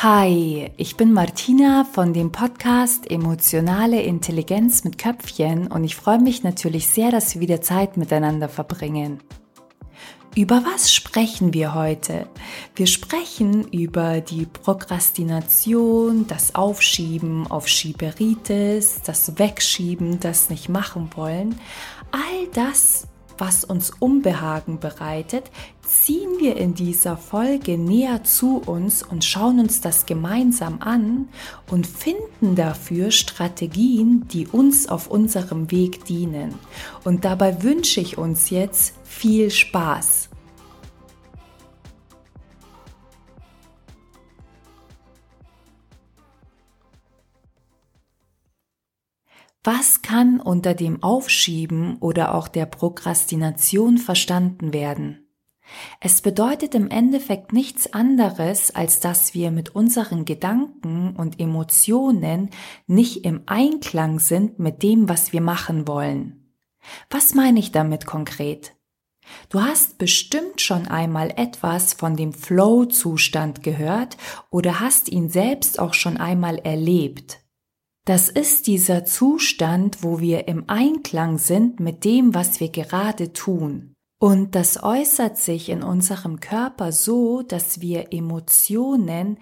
Hi, ich bin Martina von dem Podcast Emotionale Intelligenz mit Köpfchen und ich freue mich natürlich sehr, dass wir wieder Zeit miteinander verbringen. Über was sprechen wir heute? Wir sprechen über die Prokrastination, das Aufschieben auf Schieberitis, das Wegschieben, das nicht machen wollen. All das was uns Unbehagen bereitet, ziehen wir in dieser Folge näher zu uns und schauen uns das gemeinsam an und finden dafür Strategien, die uns auf unserem Weg dienen. Und dabei wünsche ich uns jetzt viel Spaß. Was kann unter dem Aufschieben oder auch der Prokrastination verstanden werden? Es bedeutet im Endeffekt nichts anderes, als dass wir mit unseren Gedanken und Emotionen nicht im Einklang sind mit dem, was wir machen wollen. Was meine ich damit konkret? Du hast bestimmt schon einmal etwas von dem Flow-Zustand gehört oder hast ihn selbst auch schon einmal erlebt. Das ist dieser Zustand, wo wir im Einklang sind mit dem, was wir gerade tun. Und das äußert sich in unserem Körper so, dass wir Emotionen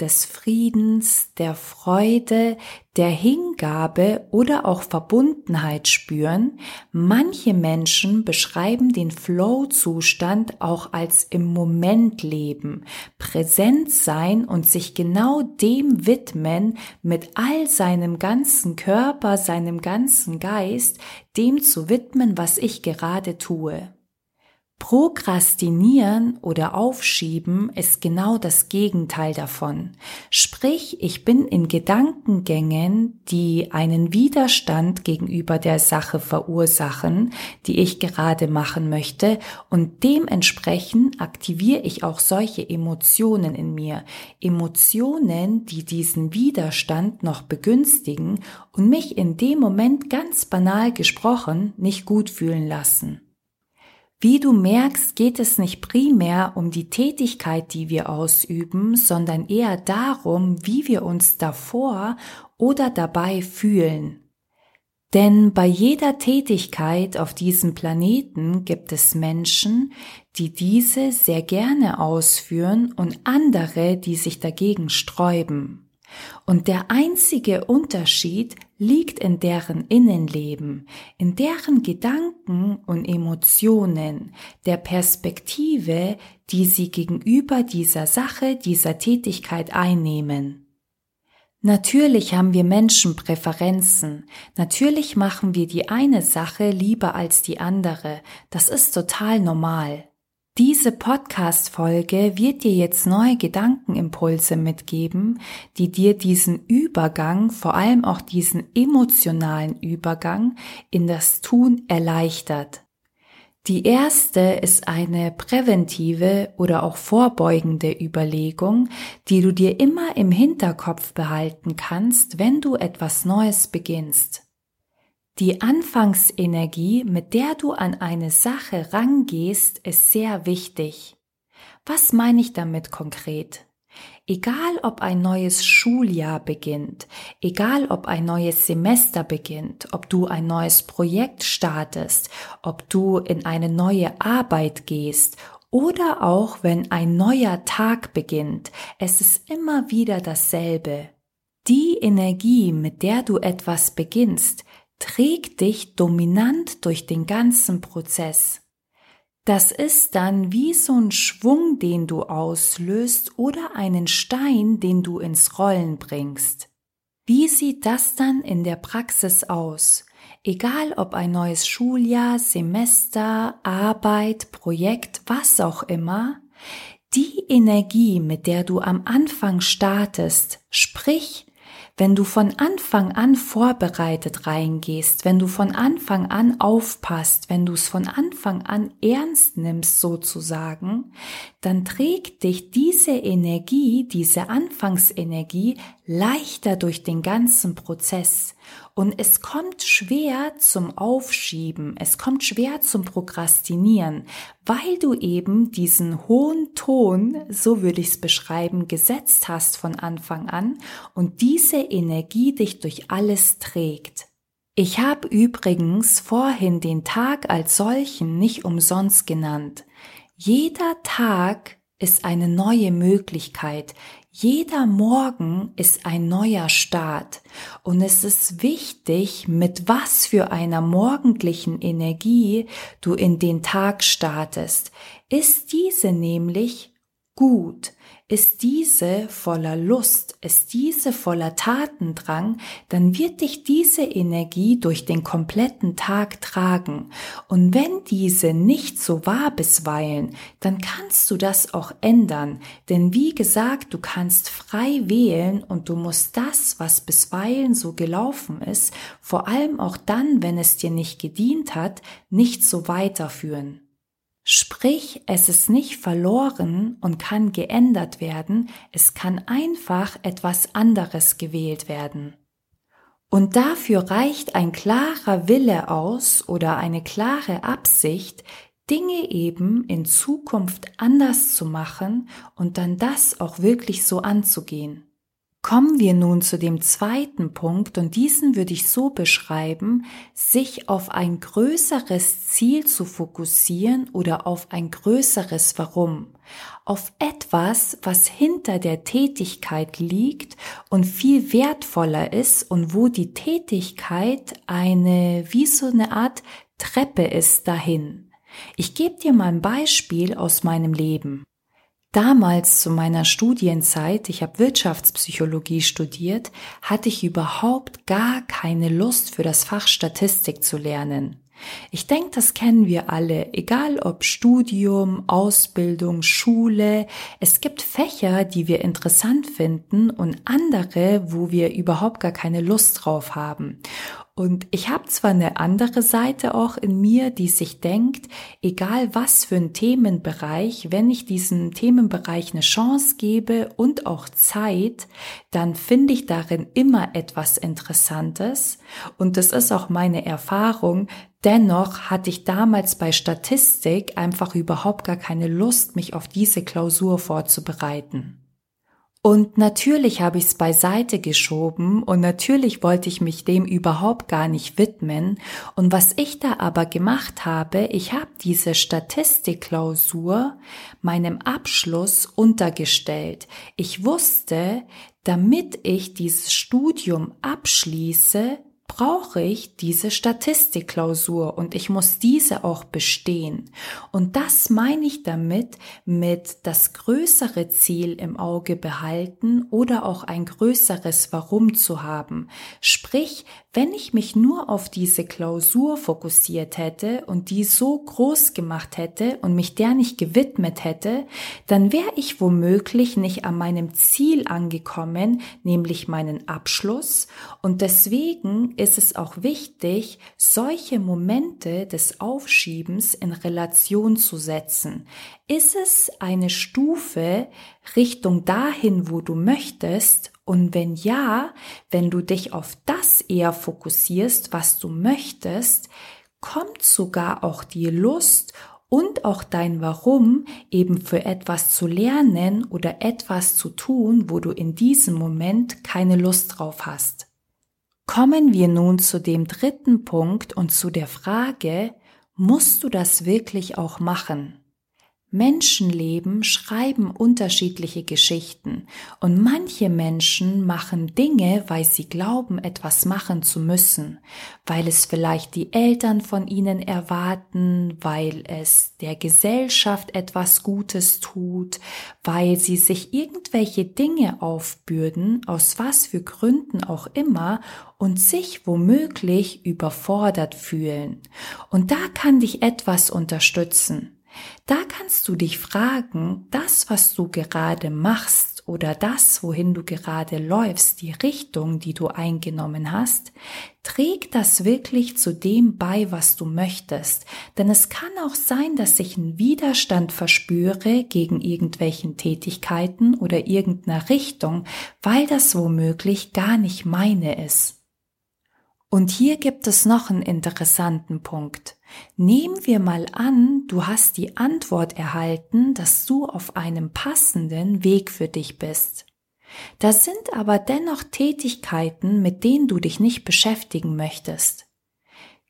des Friedens, der Freude, der Hingabe oder auch Verbundenheit spüren. Manche Menschen beschreiben den Flow-Zustand auch als im Moment leben, präsent sein und sich genau dem widmen mit all seinem ganzen Körper, seinem ganzen Geist, dem zu widmen, was ich gerade tue. Prokrastinieren oder Aufschieben ist genau das Gegenteil davon. Sprich, ich bin in Gedankengängen, die einen Widerstand gegenüber der Sache verursachen, die ich gerade machen möchte und dementsprechend aktiviere ich auch solche Emotionen in mir. Emotionen, die diesen Widerstand noch begünstigen und mich in dem Moment ganz banal gesprochen nicht gut fühlen lassen. Wie du merkst, geht es nicht primär um die Tätigkeit, die wir ausüben, sondern eher darum, wie wir uns davor oder dabei fühlen. Denn bei jeder Tätigkeit auf diesem Planeten gibt es Menschen, die diese sehr gerne ausführen und andere, die sich dagegen sträuben. Und der einzige Unterschied liegt in deren Innenleben, in deren Gedanken und Emotionen, der Perspektive, die sie gegenüber dieser Sache, dieser Tätigkeit einnehmen. Natürlich haben wir Menschen Präferenzen. Natürlich machen wir die eine Sache lieber als die andere. Das ist total normal. Diese Podcast-Folge wird dir jetzt neue Gedankenimpulse mitgeben, die dir diesen Übergang, vor allem auch diesen emotionalen Übergang in das Tun erleichtert. Die erste ist eine präventive oder auch vorbeugende Überlegung, die du dir immer im Hinterkopf behalten kannst, wenn du etwas Neues beginnst. Die Anfangsenergie, mit der du an eine Sache rangehst, ist sehr wichtig. Was meine ich damit konkret? Egal ob ein neues Schuljahr beginnt, egal ob ein neues Semester beginnt, ob du ein neues Projekt startest, ob du in eine neue Arbeit gehst oder auch wenn ein neuer Tag beginnt, es ist immer wieder dasselbe. Die Energie, mit der du etwas beginnst, trägt dich dominant durch den ganzen Prozess. Das ist dann wie so ein Schwung, den du auslöst oder einen Stein, den du ins Rollen bringst. Wie sieht das dann in der Praxis aus? Egal ob ein neues Schuljahr, Semester, Arbeit, Projekt, was auch immer, die Energie, mit der du am Anfang startest, sprich Wenn du von Anfang an vorbereitet reingehst, wenn du von Anfang an aufpasst, wenn du es von Anfang an ernst nimmst sozusagen, dann trägt dich diese Energie, diese Anfangsenergie leichter durch den ganzen Prozess. Und es kommt schwer zum Aufschieben, es kommt schwer zum Prokrastinieren, weil du eben diesen hohen Ton, so würde ich es beschreiben, gesetzt hast von Anfang an und diese Energie dich durch alles trägt. Ich habe übrigens vorhin den Tag als solchen nicht umsonst genannt. Jeder Tag ist eine neue Möglichkeit. Jeder Morgen ist ein neuer Start und es ist wichtig, mit was für einer morgendlichen Energie du in den Tag startest. Ist diese nämlich gut? Ist diese voller Lust, ist diese voller Tatendrang, dann wird dich diese Energie durch den kompletten Tag tragen. Und wenn diese nicht so war bisweilen, dann kannst du das auch ändern. Denn wie gesagt, du kannst frei wählen und du musst das, was bisweilen so gelaufen ist, vor allem auch dann, wenn es dir nicht gedient hat, nicht so weiterführen. Sprich, es ist nicht verloren und kann geändert werden, es kann einfach etwas anderes gewählt werden. Und dafür reicht ein klarer Wille aus oder eine klare Absicht, Dinge eben in Zukunft anders zu machen und dann das auch wirklich so anzugehen. Kommen wir nun zu dem zweiten Punkt und diesen würde ich so beschreiben, sich auf ein größeres Ziel zu fokussieren oder auf ein größeres Warum, auf etwas, was hinter der Tätigkeit liegt und viel wertvoller ist und wo die Tätigkeit eine, wie so eine Art Treppe ist dahin. Ich gebe dir mal ein Beispiel aus meinem Leben. Damals zu meiner Studienzeit, ich habe Wirtschaftspsychologie studiert, hatte ich überhaupt gar keine Lust für das Fach Statistik zu lernen. Ich denke, das kennen wir alle, egal ob Studium, Ausbildung, Schule. Es gibt Fächer, die wir interessant finden und andere, wo wir überhaupt gar keine Lust drauf haben. Und ich habe zwar eine andere Seite auch in mir, die sich denkt, egal was für ein Themenbereich, wenn ich diesem Themenbereich eine Chance gebe und auch Zeit, dann finde ich darin immer etwas Interessantes. Und das ist auch meine Erfahrung. Dennoch hatte ich damals bei Statistik einfach überhaupt gar keine Lust, mich auf diese Klausur vorzubereiten. Und natürlich habe ich es beiseite geschoben und natürlich wollte ich mich dem überhaupt gar nicht widmen. Und was ich da aber gemacht habe, ich habe diese Statistikklausur meinem Abschluss untergestellt. Ich wusste, damit ich dieses Studium abschließe, brauche ich diese Statistikklausur und ich muss diese auch bestehen. Und das meine ich damit mit das größere Ziel im Auge behalten oder auch ein größeres Warum zu haben. Sprich, wenn ich mich nur auf diese Klausur fokussiert hätte und die so groß gemacht hätte und mich der nicht gewidmet hätte, dann wäre ich womöglich nicht an meinem Ziel angekommen, nämlich meinen Abschluss. Und deswegen ist es auch wichtig, solche Momente des Aufschiebens in Relation zu setzen. Ist es eine Stufe Richtung dahin, wo du möchtest? Und wenn ja, wenn du dich auf das eher fokussierst, was du möchtest, kommt sogar auch die Lust und auch dein Warum eben für etwas zu lernen oder etwas zu tun, wo du in diesem Moment keine Lust drauf hast. Kommen wir nun zu dem dritten Punkt und zu der Frage, musst du das wirklich auch machen? Menschenleben schreiben unterschiedliche Geschichten und manche Menschen machen Dinge, weil sie glauben, etwas machen zu müssen, weil es vielleicht die Eltern von ihnen erwarten, weil es der Gesellschaft etwas Gutes tut, weil sie sich irgendwelche Dinge aufbürden, aus was für Gründen auch immer, und sich womöglich überfordert fühlen. Und da kann dich etwas unterstützen. Da kannst du dich fragen, das, was du gerade machst oder das, wohin du gerade läufst, die Richtung, die du eingenommen hast, trägt das wirklich zu dem bei, was du möchtest. Denn es kann auch sein, dass ich einen Widerstand verspüre gegen irgendwelchen Tätigkeiten oder irgendeiner Richtung, weil das womöglich gar nicht meine ist. Und hier gibt es noch einen interessanten Punkt. Nehmen wir mal an, du hast die Antwort erhalten, dass du auf einem passenden Weg für dich bist. Da sind aber dennoch Tätigkeiten, mit denen du dich nicht beschäftigen möchtest.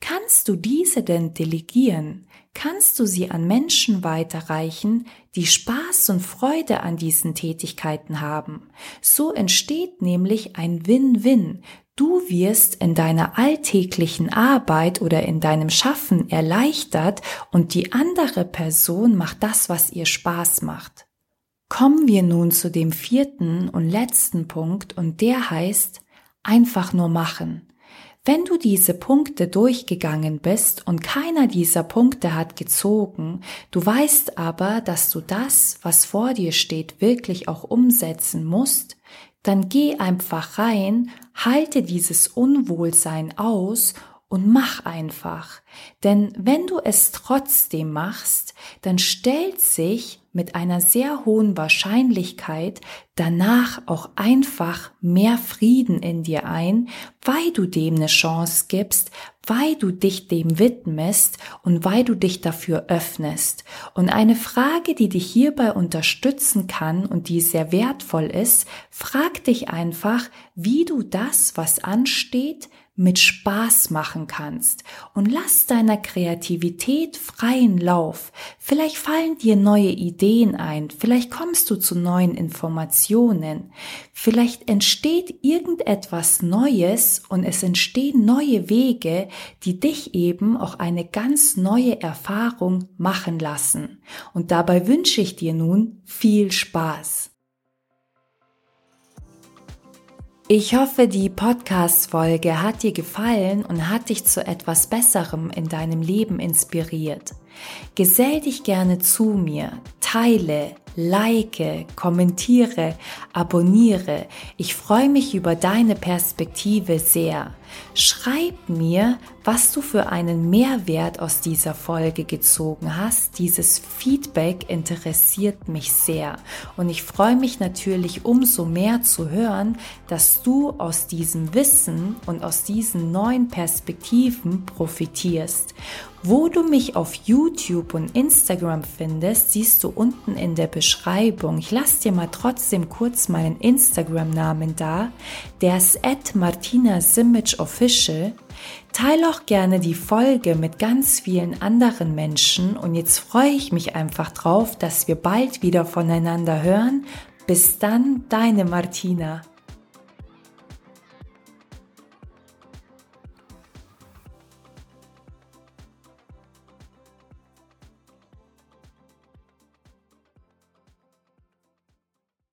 Kannst du diese denn delegieren? Kannst du sie an Menschen weiterreichen, die Spaß und Freude an diesen Tätigkeiten haben? So entsteht nämlich ein Win-Win. Du wirst in deiner alltäglichen Arbeit oder in deinem Schaffen erleichtert und die andere Person macht das, was ihr Spaß macht. Kommen wir nun zu dem vierten und letzten Punkt und der heißt einfach nur machen. Wenn du diese Punkte durchgegangen bist und keiner dieser Punkte hat gezogen, du weißt aber, dass du das, was vor dir steht, wirklich auch umsetzen musst, dann geh einfach rein, halte dieses Unwohlsein aus und mach einfach. Denn wenn du es trotzdem machst, dann stellt sich mit einer sehr hohen Wahrscheinlichkeit danach auch einfach mehr Frieden in dir ein, weil du dem eine Chance gibst, weil du dich dem widmest und weil du dich dafür öffnest. Und eine Frage, die dich hierbei unterstützen kann und die sehr wertvoll ist, frag dich einfach, wie du das, was ansteht, mit Spaß machen kannst und lass deiner Kreativität freien Lauf. Vielleicht fallen dir neue Ideen ein, vielleicht kommst du zu neuen Informationen, vielleicht entsteht irgendetwas Neues und es entstehen neue Wege, die dich eben auch eine ganz neue Erfahrung machen lassen. Und dabei wünsche ich dir nun viel Spaß. Ich hoffe, die Podcast-Folge hat dir gefallen und hat dich zu etwas Besserem in deinem Leben inspiriert. Gesell dich gerne zu mir, teile, like, kommentiere, abonniere. Ich freue mich über deine Perspektive sehr. Schreib mir, was du für einen Mehrwert aus dieser Folge gezogen hast. Dieses Feedback interessiert mich sehr und ich freue mich natürlich umso mehr zu hören, dass du aus diesem Wissen und aus diesen neuen Perspektiven profitierst. Wo du mich auf YouTube und Instagram findest, siehst du unten in der Beschreibung. Ich lasse dir mal trotzdem kurz meinen Instagram-Namen da. Der ist at Martina Simic Official. Teile auch gerne die Folge mit ganz vielen anderen Menschen und jetzt freue ich mich einfach drauf, dass wir bald wieder voneinander hören. Bis dann, deine Martina.